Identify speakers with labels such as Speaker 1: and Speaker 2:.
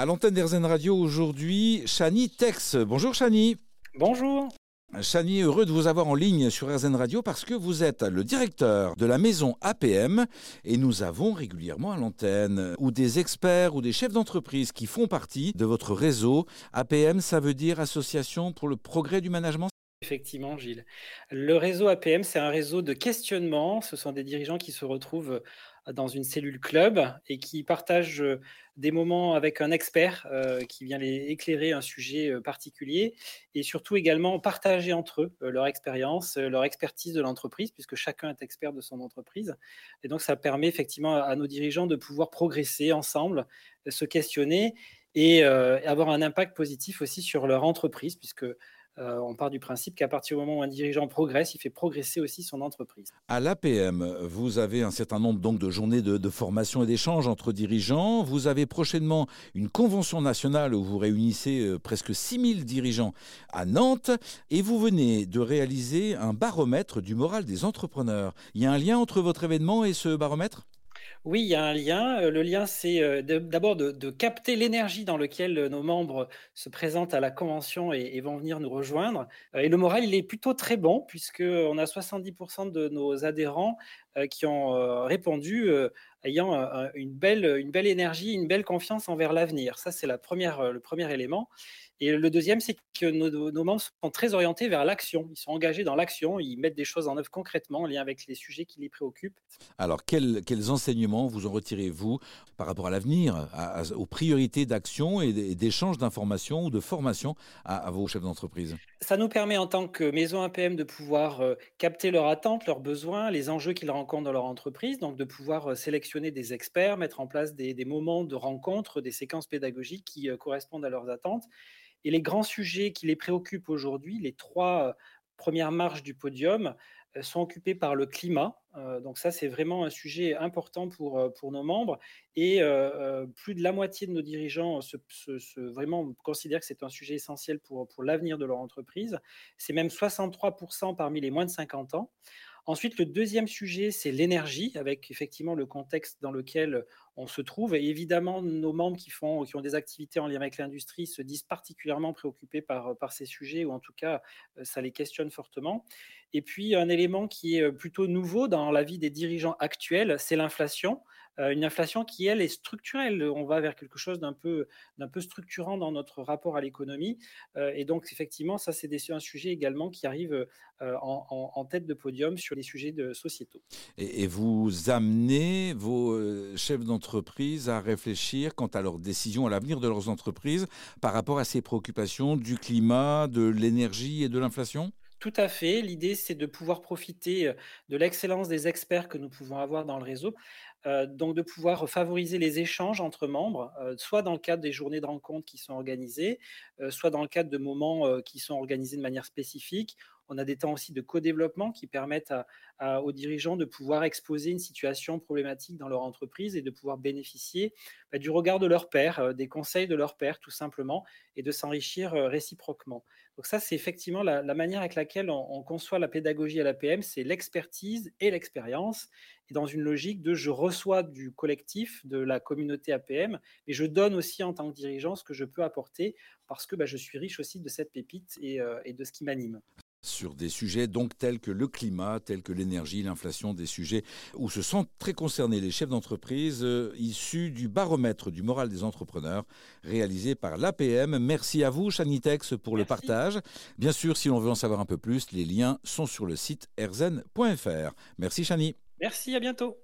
Speaker 1: À l'antenne d'Airzen Radio aujourd'hui, Chani Tex. Bonjour Chani.
Speaker 2: Bonjour.
Speaker 1: Chani, heureux de vous avoir en ligne sur RZN Radio parce que vous êtes le directeur de la maison APM et nous avons régulièrement à l'antenne ou des experts ou des chefs d'entreprise qui font partie de votre réseau. APM, ça veut dire Association pour le progrès du management?
Speaker 2: Effectivement, Gilles. Le réseau APM, c'est un réseau de questionnement. Ce sont des dirigeants qui se retrouvent dans une cellule club et qui partagent des moments avec un expert qui vient les éclairer un sujet particulier et surtout également partager entre eux leur expérience, leur expertise de l'entreprise, puisque chacun est expert de son entreprise. Et donc, ça permet effectivement à nos dirigeants de pouvoir progresser ensemble, se questionner et avoir un impact positif aussi sur leur entreprise, puisque euh, on part du principe qu'à partir du moment où un dirigeant progresse, il fait progresser aussi son entreprise.
Speaker 1: À l'APM, vous avez un certain nombre donc de journées de, formation et d'échange entre dirigeants. Vous avez prochainement une convention nationale où vous réunissez euh, presque 6000 dirigeants à Nantes et vous venez de réaliser un baromètre du moral des entrepreneurs. Il y a un lien entre votre événement et ce baromètre?
Speaker 2: Oui, il y a un lien. Euh, le lien, c'est euh, d'abord de, capter l'énergie dans laquelle euh, nos membres se présentent à la convention et, vont venir nous rejoindre. Et le moral, il est plutôt très bon, puisqu'on a 70% de nos adhérents qui ont répondu ayant une, belle, une belle énergie, une belle confiance envers l'avenir. Ça, c'est le premier élément. Et le deuxième, c'est que nos, membres sont très orientés vers l'action. Ils sont engagés dans l'action, ils mettent des choses en œuvre concrètement en lien avec les sujets qui les préoccupent.
Speaker 1: Alors, quels, enseignements vous en retirez-vous par rapport à l'avenir, aux priorités d'action et d'échange d'informations ou de formation à, vos chefs d'entreprise?
Speaker 2: Ça nous permet en tant que maison APM de pouvoir euh, capter leurs attentes, leurs besoins, les enjeux qu'ils rencontrent dans leur entreprise, donc de pouvoir euh, sélectionner des experts, mettre en place des, des moments de rencontre, des séquences pédagogiques qui euh, correspondent à leurs attentes et les grands sujets qui les préoccupent aujourd'hui, les trois premières marches du podium, sont occupés par le climat. donc ça, c'est vraiment un sujet important pour, pour nos membres. Et plus de la moitié de nos dirigeants se, vraiment considèrent que c'est un sujet essentiel pour, pour l'avenir de leur entreprise. C'est même 63% parmi les moins de 50 ans. Ensuite, le deuxième sujet, c'est l'énergie, avec effectivement le contexte dans lequel on se trouve. Et évidemment, nos membres qui, font, qui ont des activités en lien avec l'industrie se disent particulièrement préoccupés par, par ces sujets, ou en tout cas, euh, ça les questionne fortement. Et puis, un élément qui est plutôt nouveau dans la vie des dirigeants actuels, c'est l'inflation. Euh, une inflation qui, elle, est structurelle. On va vers quelque chose d'un peu, peu structurant dans notre rapport à l'économie. Euh, et donc, effectivement, ça, c'est un sujet également qui arrive en, tête de podium sur les sujets de sociétaux.
Speaker 1: Et, et vous amenez vos chefs d'entreprise à réfléchir quant à leurs décisions, à l'avenir de leurs entreprises par rapport à ces préoccupations du climat, de l'énergie et de l'inflation?
Speaker 2: Tout à fait. L'idée, c'est de pouvoir profiter de l'excellence des experts que nous pouvons avoir dans le réseau, donc de pouvoir favoriser les échanges entre membres, soit dans le cadre des journées de rencontres qui sont organisées, soit dans le cadre de moments qui sont organisés de manière spécifique on a des temps aussi de co-développement qui permettent aux dirigeants de pouvoir exposer une situation problématique dans leur entreprise et de pouvoir bénéficier bah, du regard de leur père, euh, des conseils de leur père tout simplement, et de s'enrichir euh, réciproquement. Donc ça, c'est effectivement la, manière avec laquelle on, conçoit la pédagogie à l'APM, c'est l'expertise et l'expérience, et dans une logique de je reçois du collectif, de la communauté APM, mais je donne aussi en tant que dirigeant ce que je peux apporter, parce que bah, je suis riche aussi de cette pépite et euh, de ce qui m'anime
Speaker 1: sur des sujets donc tels que le climat, tels que l'énergie, l'inflation, des sujets où se sont très concernés les chefs d'entreprise euh, issus du baromètre du moral des entrepreneurs réalisé par l'APM. Merci à vous, Chanitex, pour le partage. Bien sûr, si l'on veut en savoir un peu plus, les liens sont sur le site erzen.fr. Merci, Chani.
Speaker 2: Merci, à bientôt.